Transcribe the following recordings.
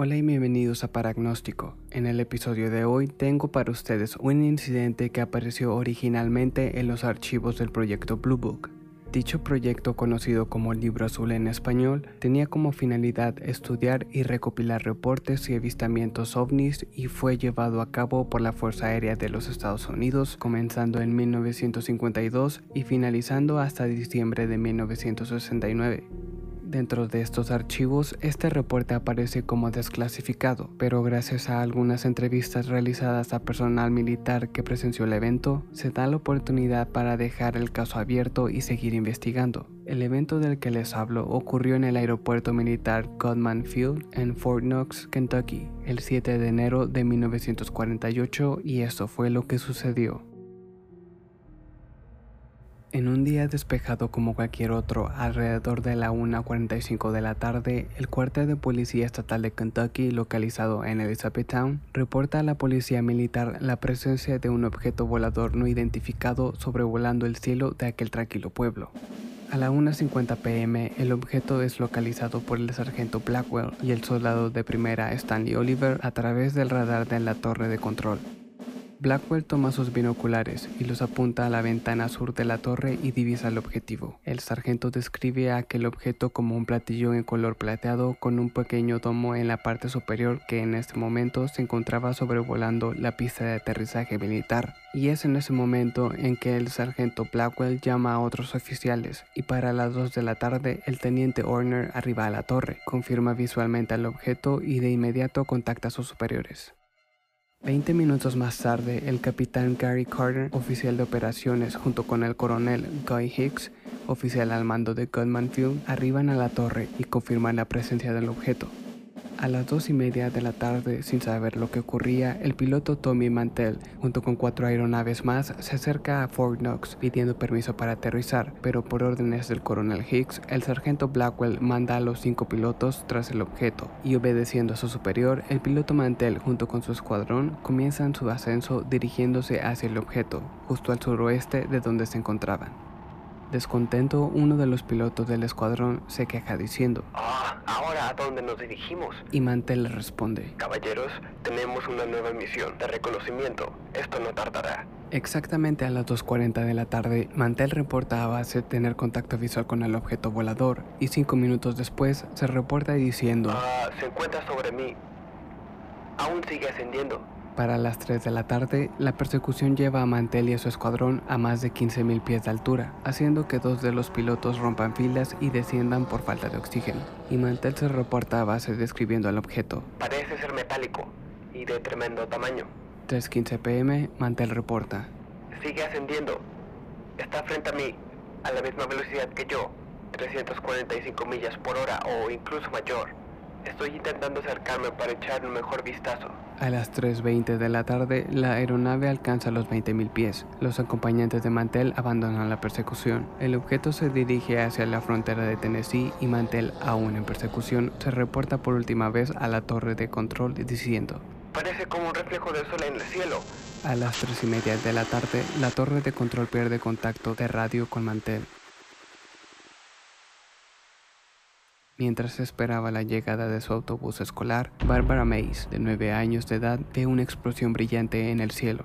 Hola y bienvenidos a Paragnóstico. En el episodio de hoy tengo para ustedes un incidente que apareció originalmente en los archivos del proyecto Blue Book. Dicho proyecto, conocido como Libro Azul en español, tenía como finalidad estudiar y recopilar reportes y avistamientos ovnis y fue llevado a cabo por la Fuerza Aérea de los Estados Unidos, comenzando en 1952 y finalizando hasta diciembre de 1969. Dentro de estos archivos, este reporte aparece como desclasificado, pero gracias a algunas entrevistas realizadas a personal militar que presenció el evento, se da la oportunidad para dejar el caso abierto y seguir investigando. El evento del que les hablo ocurrió en el aeropuerto militar Godman Field en Fort Knox, Kentucky, el 7 de enero de 1948 y eso fue lo que sucedió. En un día despejado como cualquier otro, alrededor de la 1.45 de la tarde, el cuartel de policía estatal de Kentucky, localizado en Elizabethtown, reporta a la policía militar la presencia de un objeto volador no identificado sobrevolando el cielo de aquel tranquilo pueblo. A la 1.50 pm, el objeto es localizado por el sargento Blackwell y el soldado de primera Stanley Oliver a través del radar de la torre de control. Blackwell toma sus binoculares y los apunta a la ventana sur de la torre y divisa el objetivo. El sargento describe aquel objeto como un platillo en color plateado con un pequeño domo en la parte superior que en este momento se encontraba sobrevolando la pista de aterrizaje militar. Y es en ese momento en que el sargento Blackwell llama a otros oficiales y para las 2 de la tarde el teniente Horner arriba a la torre, confirma visualmente al objeto y de inmediato contacta a sus superiores. Veinte minutos más tarde, el capitán Gary Carter, oficial de operaciones, junto con el coronel Guy Hicks, oficial al mando de Goodman Field, arriban a la torre y confirman la presencia del objeto. A las dos y media de la tarde, sin saber lo que ocurría, el piloto Tommy Mantell, junto con cuatro aeronaves más, se acerca a Fort Knox pidiendo permiso para aterrizar, pero por órdenes del coronel Hicks, el sargento Blackwell manda a los cinco pilotos tras el objeto, y obedeciendo a su superior, el piloto Mantell junto con su escuadrón comienzan su ascenso dirigiéndose hacia el objeto, justo al suroeste de donde se encontraban. Descontento, uno de los pilotos del escuadrón se queja diciendo, Ah, ¿ahora a dónde nos dirigimos? Y Mantel le responde, Caballeros, tenemos una nueva misión de reconocimiento. Esto no tardará. Exactamente a las 2.40 de la tarde, Mantel reporta a base tener contacto visual con el objeto volador y cinco minutos después se reporta diciendo, Ah, se encuentra sobre mí. Aún sigue ascendiendo. Para las 3 de la tarde, la persecución lleva a Mantel y a su escuadrón a más de 15.000 pies de altura, haciendo que dos de los pilotos rompan filas y desciendan por falta de oxígeno. Y Mantel se reporta a base describiendo el objeto. Parece ser metálico y de tremendo tamaño. 3.15 pm, Mantel reporta. Sigue ascendiendo. Está frente a mí, a la misma velocidad que yo, 345 millas por hora o incluso mayor. Estoy intentando acercarme para echar un mejor vistazo. A las 3.20 de la tarde, la aeronave alcanza los 20.000 pies. Los acompañantes de Mantel abandonan la persecución. El objeto se dirige hacia la frontera de Tennessee y Mantel, aún en persecución, se reporta por última vez a la torre de control diciendo Parece como un reflejo del sol en el cielo. A las 3 y media de la tarde, la torre de control pierde contacto de radio con Mantel. Mientras esperaba la llegada de su autobús escolar, Barbara Mays, de 9 años de edad, ve una explosión brillante en el cielo.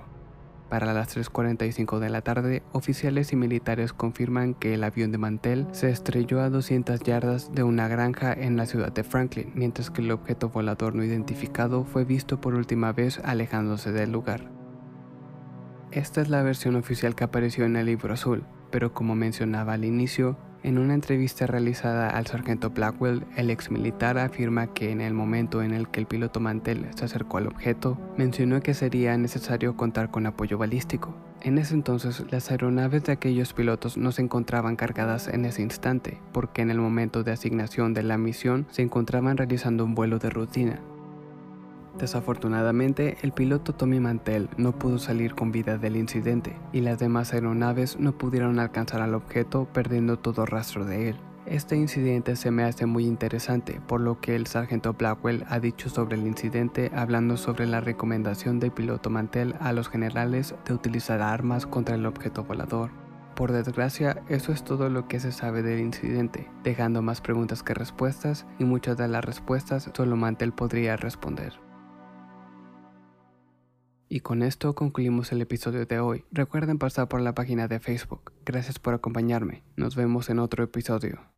Para las 3.45 de la tarde, oficiales y militares confirman que el avión de Mantel se estrelló a 200 yardas de una granja en la ciudad de Franklin, mientras que el objeto volador no identificado fue visto por última vez alejándose del lugar. Esta es la versión oficial que apareció en el libro azul, pero como mencionaba al inicio, en una entrevista realizada al sargento Blackwell, el ex militar afirma que en el momento en el que el piloto Mantel se acercó al objeto, mencionó que sería necesario contar con apoyo balístico. En ese entonces, las aeronaves de aquellos pilotos no se encontraban cargadas en ese instante, porque en el momento de asignación de la misión se encontraban realizando un vuelo de rutina, Desafortunadamente, el piloto Tommy Mantel no pudo salir con vida del incidente y las demás aeronaves no pudieron alcanzar al objeto perdiendo todo rastro de él. Este incidente se me hace muy interesante, por lo que el sargento Blackwell ha dicho sobre el incidente hablando sobre la recomendación del piloto Mantel a los generales de utilizar armas contra el objeto volador. Por desgracia, eso es todo lo que se sabe del incidente, dejando más preguntas que respuestas y muchas de las respuestas solo Mantel podría responder. Y con esto concluimos el episodio de hoy. Recuerden pasar por la página de Facebook. Gracias por acompañarme. Nos vemos en otro episodio.